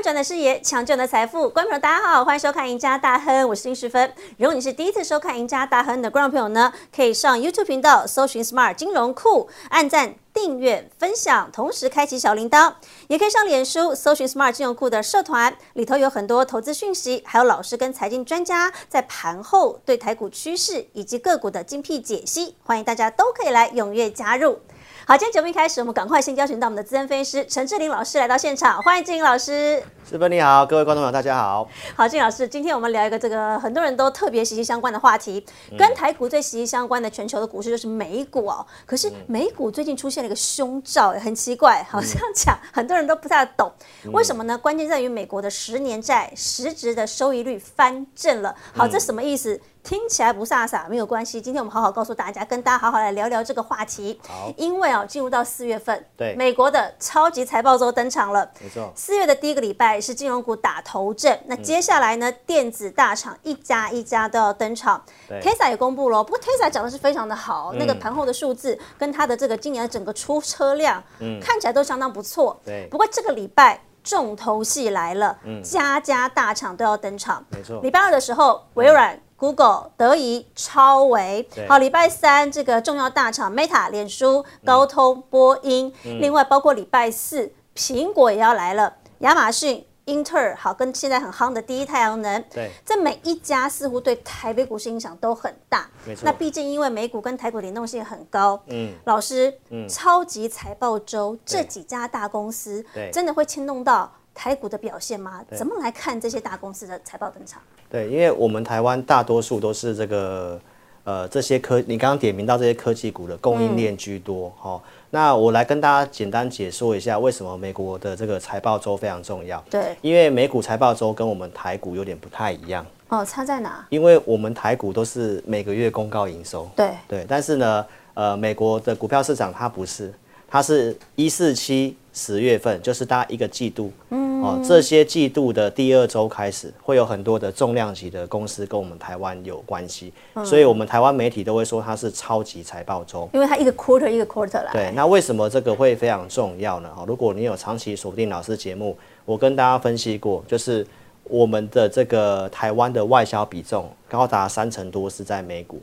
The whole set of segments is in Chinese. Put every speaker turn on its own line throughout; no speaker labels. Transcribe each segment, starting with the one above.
翻转的视野，抢救的财富，观众朋友大家好，欢迎收看《赢家大亨》，我是丁世芬。如果你是第一次收看《赢家大亨》的观众朋友呢，可以上 YouTube 频道搜寻 Smart 金融库，按赞、订阅、分享，同时开启小铃铛，也可以上脸书搜寻 Smart 金融库的社团，里头有很多投资讯息，还有老师跟财经专家在盘后对台股趋势以及个股的精辟解析，欢迎大家都可以来踊跃加入。好，今天节目一开始，我们赶快先邀请到我们的资深分析师陈志玲老师来到现场，欢迎志玲老师。
师傅你好，各位观众朋友大家好。
好，志玲老师，今天我们聊一个这个很多人都特别息息相关的话题，跟台股最息息相关的全球的股市就是美股哦。可是美股最近出现了一个凶兆，很奇怪，好像讲很多人都不太懂，为什么呢？关键在于美国的十年债实质的收益率翻正了。好，这什么意思？听起来不飒飒，没有关系。今天我们好好告诉大家，跟大家好好来聊聊这个话题。
好，
因为啊，进入到四月份，
对
美国的超级财报周登场了。
没错，
四月的第一个礼拜是金融股打头阵，那接下来呢，电子大厂一家一家都要登场。Tesla 也公布了，不过 Tesla 讲的是非常的好，那个盘后的数字跟它的这个今年的整个出车辆，看起来都相当不错。
对
不过这个礼拜重头戏来了，嗯家家大厂都要登场。
没错
礼拜二的时候，微软。Google、德仪、超维，好，礼拜三这个重要大厂 Meta、脸书、高通、波音，
嗯。
另外包括礼拜四苹果也要来了，亚马逊、英特尔，好，跟现在很夯的第一太阳能，
对。
这每一家似乎对台北股市影响都很大。
没错。
那毕竟因为美股跟台股联动性很高，
嗯，
老师，嗯。超级财报周这几家大公司，
对。
真的会牵动到台股的表现吗？怎么来看这些大公司的财报登场？
对，因为我们台湾大多数都是这个呃这些科，你刚刚点名到这些科技股的供应链居多，哈、那我来跟大家简单解说一下，为什么美国的这个财报周非常重要。
对，
因为美股财报周跟我们台股有点不太一样，
哦，差在哪？
因为我们台股都是每个月公告营收，
对，
对，但是呢，呃，美国的股票市场它不是，它是一四七十月份，就是大概一个季度，嗯，哦，这些季度的第二周开始，会有很多的重量级的公司跟我们台湾有关系，所以我们台湾媒体都会说它是超级财报周。
因为它一个 quarter 一个 quarter 来。
对，那为什么这个会非常重要呢？哈，如果你有长期锁定老师节目，我跟大家分析过，就是我们的这个台湾的外销比重高达三成多是在美股，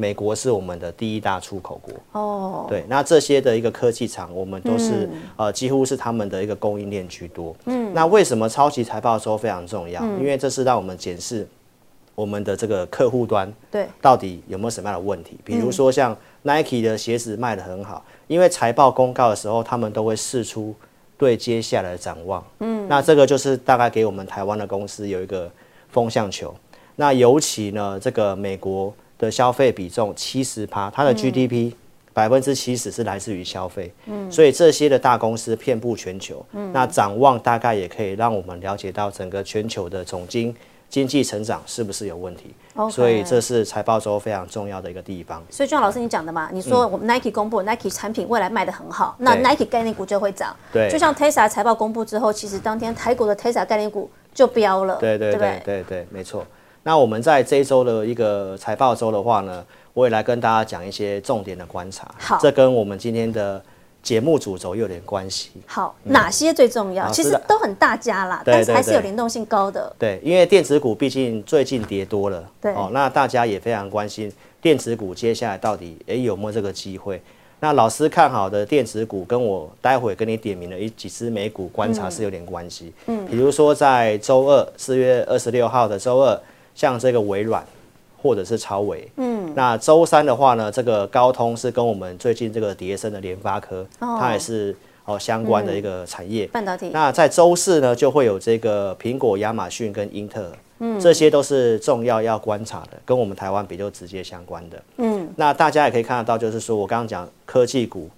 美国是我们的第一大出口国。
哦，
对，那这些的一个科技厂，我们都是、呃几乎是他们的一个供应链居多。嗯，那为什么超级财报周非常重要？因为这是让我们检视我们的这个客户端
对，
到底有没有什么样的问题？比如说像 Nike 的鞋子卖的很好，因为财报公告的时候，他们都会试出对接下来的展望。嗯，那这个就是大概给我们台湾的公司有一个风向球。那尤其呢，这个美国的消费比重七十趴，它的 GDP 百分之七十是来自于消费。嗯，所以这些的大公司遍布全球。嗯，那展望大概也可以让我们了解到整个全球的总经经济成长是不是有问题。所以这是财报周非常重要的一个地方。
所以就像老师你讲的嘛，你说我们 Nike 公布 Nike 产品未来卖的很好，那 Nike 概念股就会涨。
对
就像 Tesla 财报公布之后，其实当天台股的 Tesla 概念股就飙了，
对对
不
对对对，没错。那我们在这一周的一个财报周的话呢，我也来跟大家讲一些重点的观察。
好
这跟我们今天的节目主轴有点关系。
好，哪些最重要？其实都很大家啦，但是还是有联动性高的。
对，因为电子股毕竟最近跌多了，
对
哦，那大家也非常关心电子股接下来到底诶有没有这个机会。那老师看好的电子股，跟我待会跟你点名的一几只美股观察是有点关系。嗯，比如说在周二四月二十六号的周二，像这个微软或者是超微，嗯，那周三的话呢，这个高通是跟我们最近这个跌升的联发科，它也是哦相关的一个产业。
半导体，
那在周四呢，就会有这个苹果、亚马逊跟英特尔，嗯，这些都是重要要观察的，跟我们台湾比较直接相关的。嗯，那大家也可以看得到，就是说我刚刚讲科技股，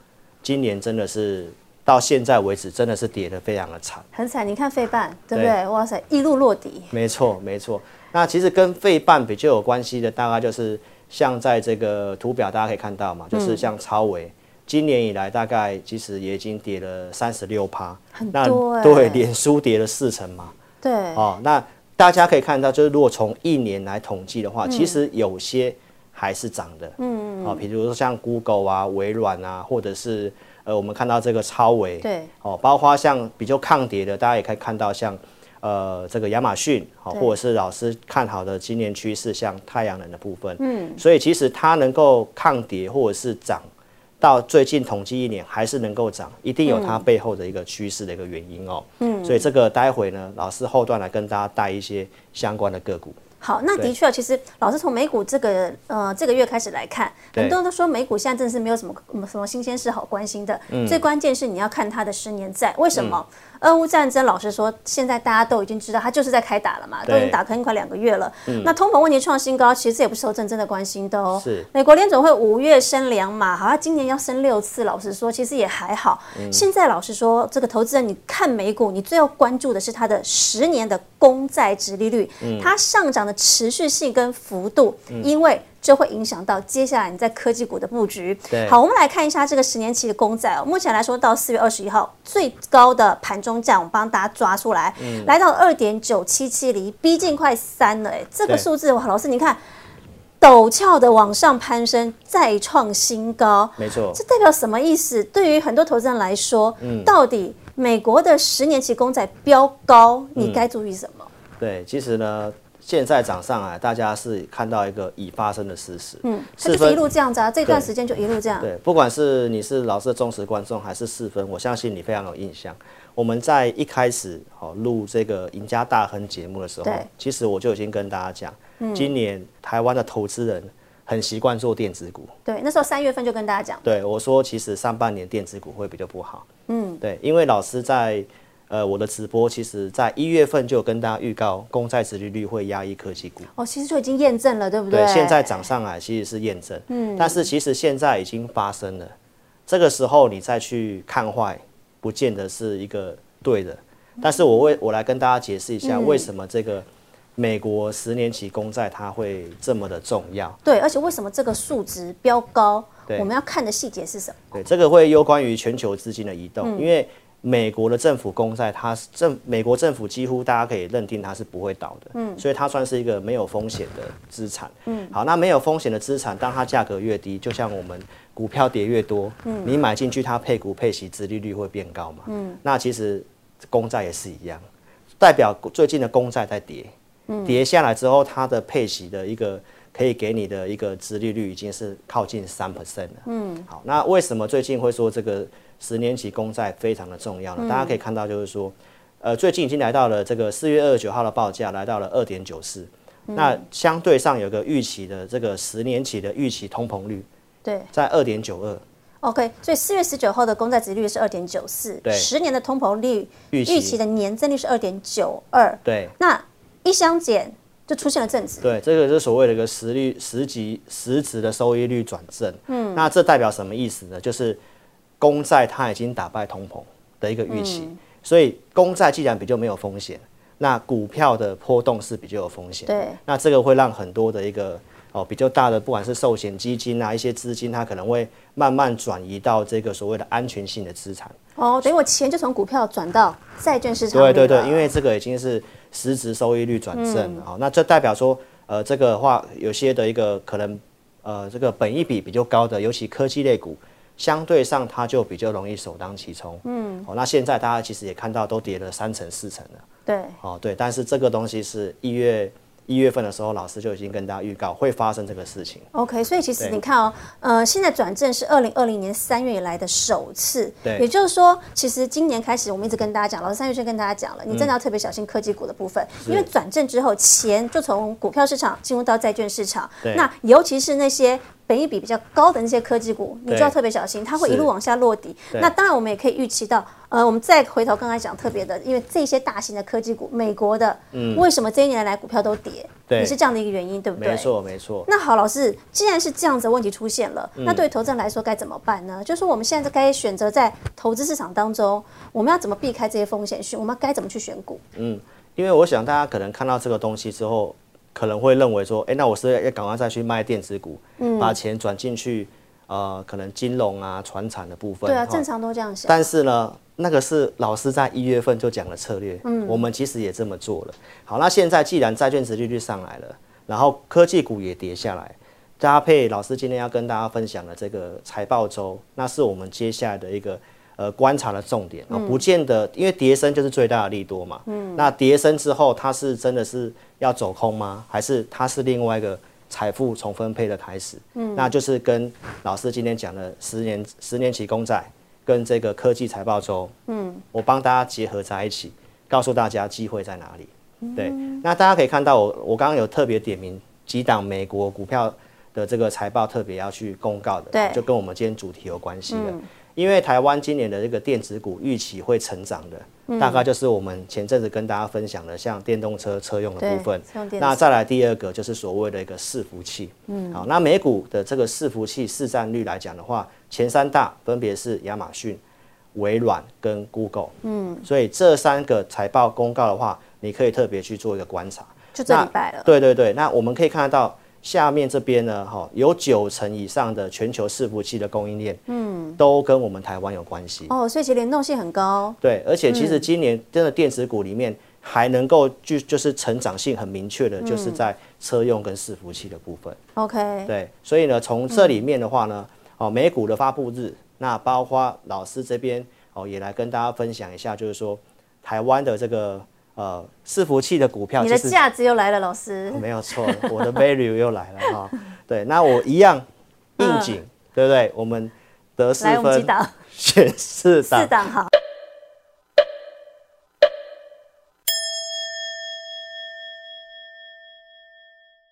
今年真的是到现在为止，真的是跌得非常的惨。
很惨。你看费半，对不
对
对？哇塞，一路落底。
没错，没错。那其实跟费半比较有关系的，大概就是像在这个图表大家可以看到嘛，就是像超维。今年以来，大概其实也已经跌了三十六趴，
很
那
多欸
对，脸书跌了四成嘛，
对，
哦，那大家可以看到，就是如果从一年来统计的话，
嗯
其实有些还是涨的，嗯哦，比如说像 Google 啊、微软啊，或者是呃呃，我们看到这个超维，
对，
哦，包括像比较抗跌的，大家也可以看到像呃这个亚马逊，好、
对
或者是老师看好的今年趋势，像太阳能的部分，嗯，所以其实它能够抗跌或者是涨。到最近统计一年还是能够涨，一定有它背后的一个趋势的一个原因哦。嗯，所以这个待会呢，老师后段来跟大家带一些相关的个股。
好，那的确，其实老师从美股这个呃这个月开始来看，很多人都说美股现在真的是没有什么嗯什么新鲜事好关心的。
嗯
最关键是你要看它的十年债，为什么？俄乌战争，老实说，现在大家都已经知道，它就是在开打了嘛，都已经打坑快两个月了。那通膨问题创新高，其实这也不是受真正的关心的哦。
是
美国联总会五月升两码，好像今年要升六次。老实说，其实也还好。
嗯
现在老实说，这个投资人你看美股，你最要关注的是它的十年的公债值利率，
嗯
它上涨的持续性跟幅度，因为。这会影响到接下来你在科技股的布局
对。
好，我们来看一下这个十年期的公债哦。目前来说，到四月二十一号最高的盘中价，我们帮大家抓出来，
嗯
来到二点九七七厘，逼近快三了。哎，这个数字哇，老师你看，陡峭的往上攀升，再创新高。
没错
这，代表什么意思？对于很多投资人来说，
嗯
到底美国的十年期公债飙高，
嗯
你该注意什么？
对，其实呢，现在涨上来，大家是看到一个已发生的事实。
嗯，它
四
就是一路这样子啊，这段时间就一路这样。
对，不管是你是老师的忠实观众，还是四分，我相信你非常有印象。我们在一开始好录这个赢家大亨节目的时候
对，
其实我就已经跟大家讲，嗯今年台湾的投资人很习惯做电子股。
对，那时候三月份就跟大家讲，
对我说，其实上半年电子股会比较不好。嗯，对，因为老师在呃我的直播，其实在一月份就有跟大家预告，公债殖利率会压抑科技股。
哦，其实就已经验证了，对不对？
对，现在涨上来其实是验证，嗯，但是其实现在已经发生了，这个时候你再去看坏，不见得是一个对的。但是我为我来跟大家解释一下，为什么这个美国十年期公债它会这么的重要？
对，而且为什么这个数值飙高？
对
我们要看的细节是什么？
对，这个会攸关于全球资金的移动，
嗯
因为美国的政府公债，它是政美国政府几乎大家可以认定它是不会倒的，嗯，所以它算是一个没有风险的资产，嗯，好，那没有风险的资产，当它价格越低，就像我们股票跌越多，嗯，你买进去它配股配息，殖利率会变高嘛，嗯，那其实公债也是一样，代表最近的公债在跌，嗯。跌下来之后，它的配息的一个可以给你的一个殖利率已经是靠近三 percent 了。嗯，好，那为什么最近会说这个十年期公债非常的重要了？大家可以看到，就是说，呃，最近已经来到了这个四月二十九号的报价来到了二点九四，那相对上有个预期的这个十年期的预期通膨率
对
在二点九二
，，OK，所以四月十九号的公债值率是二点九四，
对
十年的通膨率
预期
期的年增率是二点九二，
对。
那一相减就出现了正值。
对，这个是所谓的一个实率实级实值的收益率转正。嗯，那这代表什么意思呢？就是公债它已经打败通膨的一个预期，所以公债既然比较没有风险，那股票的波动是比较有风险。
对，
那这个会让很多的一个哦比较大的，不管是寿险基金啊，一些资金，它可能会慢慢转移到这个所谓的安全性的资产。
哦，等于我钱就从股票转到债券市场。
对对对，因为这个已经是实质收益率转正哦那这代表说，呃，这个的话有些的一个可能，呃，这个本益比比较高的，尤其科技类股，相对上它就比较容易首当其冲。嗯，哦，那现在大家其实也看到都跌了三成四成了。
对
哦，对，但是这个东西是一月一月份的时候，老师就已经跟大家预告会发生这个事情。
OK，所以其实你看哦，呃，现在转正是二零二零年三月以来的首次，
对
也就是说，其实今年开始我们一直跟大家讲，老师三月先跟大家讲了，你真的要特别小心科技股的部分，因为转正之后，钱就从股票市场进入到债券市场，
对
那尤其是那些。本益比比较高的那些科技股，你就要特别小心，它会一路往下落底。那当然，我们也可以预期到，呃，我们再回头刚才讲特别的，因为这些大型的科技股，美国的，嗯为什么这一年来股票都跌？
嗯对
也是这样的一个原因，对不对？
没错，没错。
那好，老师，既然是这样子的问题出现了，
嗯
那对投资人来说该怎么办呢？就是我们现在该选择在投资市场当中，我们要怎么避开这些风险讯？我们该怎么去选股？
嗯因为我想大家可能看到这个东西之后，可能会认为说，哎、那我是要赶快再去卖电子股，
嗯
把钱转进去，呃，可能金融啊、船产的部分。
对啊，正常都这样想。
但是呢，那个是老师在一月份就讲的策略，嗯，我们其实也这么做了。好，那现在既然债券值利率上来了，然后科技股也跌下来，搭配老师今天要跟大家分享的这个财报周，那是我们接下来的一个呃观察的重点啊、不见得因为跌升就是最大的利多嘛，嗯，那跌升之后它是真的是要走空吗？还是它是另外一个财富重分配的开始？嗯，那就是跟老师今天讲的十年十年期公债跟这个科技财报周，嗯，我帮大家结合在一起，告诉大家机会在哪里。对，那大家可以看到我我刚刚有特别点名几档美国股票的这个财报特别要去公告的，
对。
就跟我们今天主题有关系的。因为台湾今年的这个电子股预期会成长的，大概就是我们前阵子跟大家分享的，像电动车车用的部分。那再来第二个就是所谓的一个伺服器，嗯，好，那美股的这个伺服器市占率来讲的话，前三大分别是亚马逊、微软跟 Google，嗯，所以这三个财报公告的话，你可以特别去做一个观察。
就这礼拜了。
对对对，那我们可以看得到下面这边呢，哈，有九成以上的全球伺服器的供应链，嗯，都跟我们台湾有关系。
哦，所以其实联动性很高。
对，而且其实今年真的电子股里面还能够就就是成长性很明确的，就是在车用跟伺服器的部分。
OK，
对，所以呢，从这里面的话呢，哦，美股的发布日，那包括老师这边哦，也来跟大家分享一下，就是说台湾的这个呃伺服器的股票，
你的价值又来了，老师。
没有错，我的 value 又来了哈。对，那我一样应景，对不对？我们得四分，选四 档
四，档好。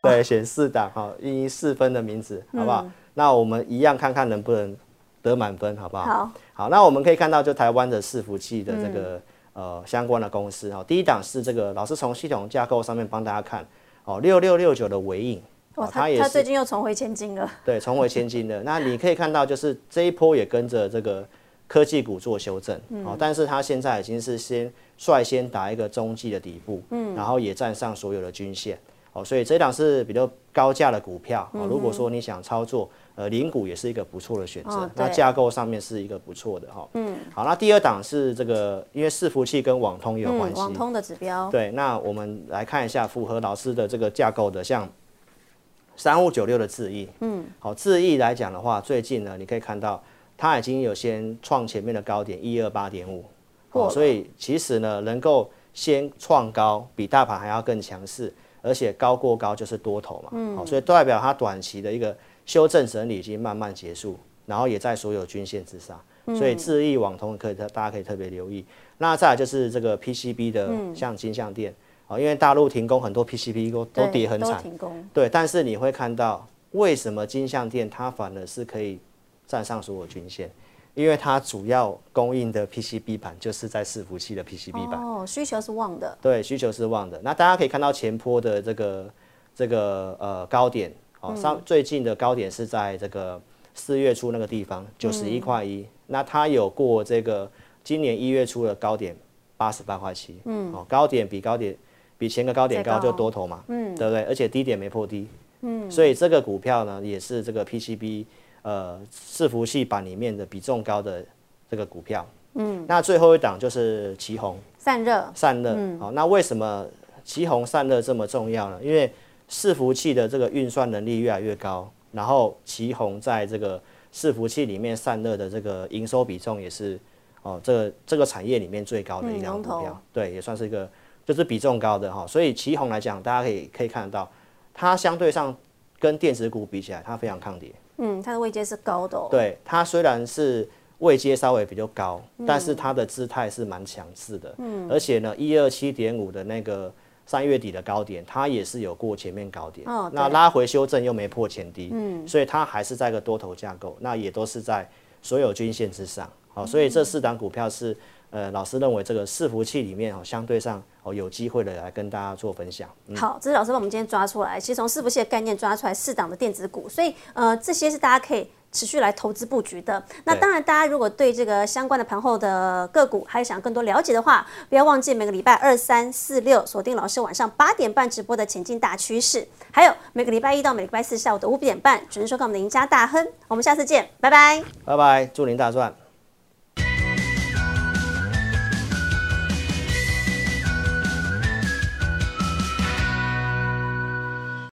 对，选四档哈，以四分的名字，好不好？那我们一样看看能不能得满分，好不好？
好，
好，那我们可以看到，就台湾的伺服器的这个、呃相关的公司哦，第一档是这个老师从系统架构上面帮大家看哦，六六六九的尾影，
哇，
哦，
他
也
他最近又重回千金了。
对重回千金了。那你可以看到，就是这一波也跟着这个科技股做修正，哦，但是它现在已经是先率先打一个中继的底部，嗯，然后也站上所有的均线，哦，所以这档是比较高价的股票，哦，如果说你想操作。呃，零股也是一个不错的选择，
哦
那架构上面是一个不错的哈。嗯，好，那第二档是这个，因为伺服器跟网通也有关
嗯，
系，
网通的指标。
对，那我们来看一下符合老师的这个架构的，像三五九六的智易，嗯，好，智易来讲的话，最近呢，你可以看到它已经有先创前面的高点一二八点五，
哦
所以其实呢，能够先创高，比大盘还要更强势，而且高过高就是多头嘛，嗯，好，所以代表它短期的一个修正整理已经慢慢结束，然后也在所有均线之上，所以智易网通可以大家可以特别留意。那再来就是这个 PCB 的，像金像店，哦，因为大陆停工，很多 PCB 都都跌很惨。对，但是你会看到为什么金像店它反而是可以站上所有均线，因为它主要供应的 PCB 板就是在伺服器的 PCB 板，
哦，需求是旺的。
对，需求是旺的。那大家可以看到前坡的这个这个呃高点，哦，上最近的高点是在这个四月初那个地方，九十一块一。那它有过这个今年一月初的高点八十八块七，嗯，哦，高点比高点比前个高点
高
高就多头嘛，嗯，对不对？而且低点没破低，嗯，所以这个股票呢也是这个 PCB 呃伺服器板里面的比重高的这个股票。嗯，那最后一档就是旗宏，
散热。
散热。好、那为什么旗宏散热这么重要呢？因为伺服器的这个运算能力越来越高，然后旗宏在这个伺服器里面散热的这个营收比重也是哦，这个这个产业里面最高的一档
嗯龙头
股票，对，也算是一个就是比重高的哈、所以旗宏来讲，大家可以可以看得到，它相对上跟电子股比起来，它非常抗跌。
嗯，它的位阶是高的哦。
对，它虽然是位阶稍微比较高，但是它的姿态是蛮强势的。嗯，而且呢，一二七点五的那个三月底的高点，它也是有过前面高点。
哦
那拉回修正又没破前低，嗯，所以它还是在一个多头架构，那也都是在所有均线之上。好、所以这四档股票是。呃，老师认为这个伺服器里面哦，相对上哦有机会的来跟大家做分享。嗯
好，这是老师帮我们今天抓出来，其实从伺服器的概念抓出来四档的电子股，所以呃，这些是大家可以持续来投资布局的。那当然，大家如果对这个相关的盘后的个股还想更多了解的话，不要忘记每个礼拜二、三、四、六锁定老师晚上八点半直播的前进大趋势，还有每个礼拜一到每个礼拜四下午的五点半准时收看我们的赢家大亨。我们下次见，拜拜。
拜拜，祝您大赚！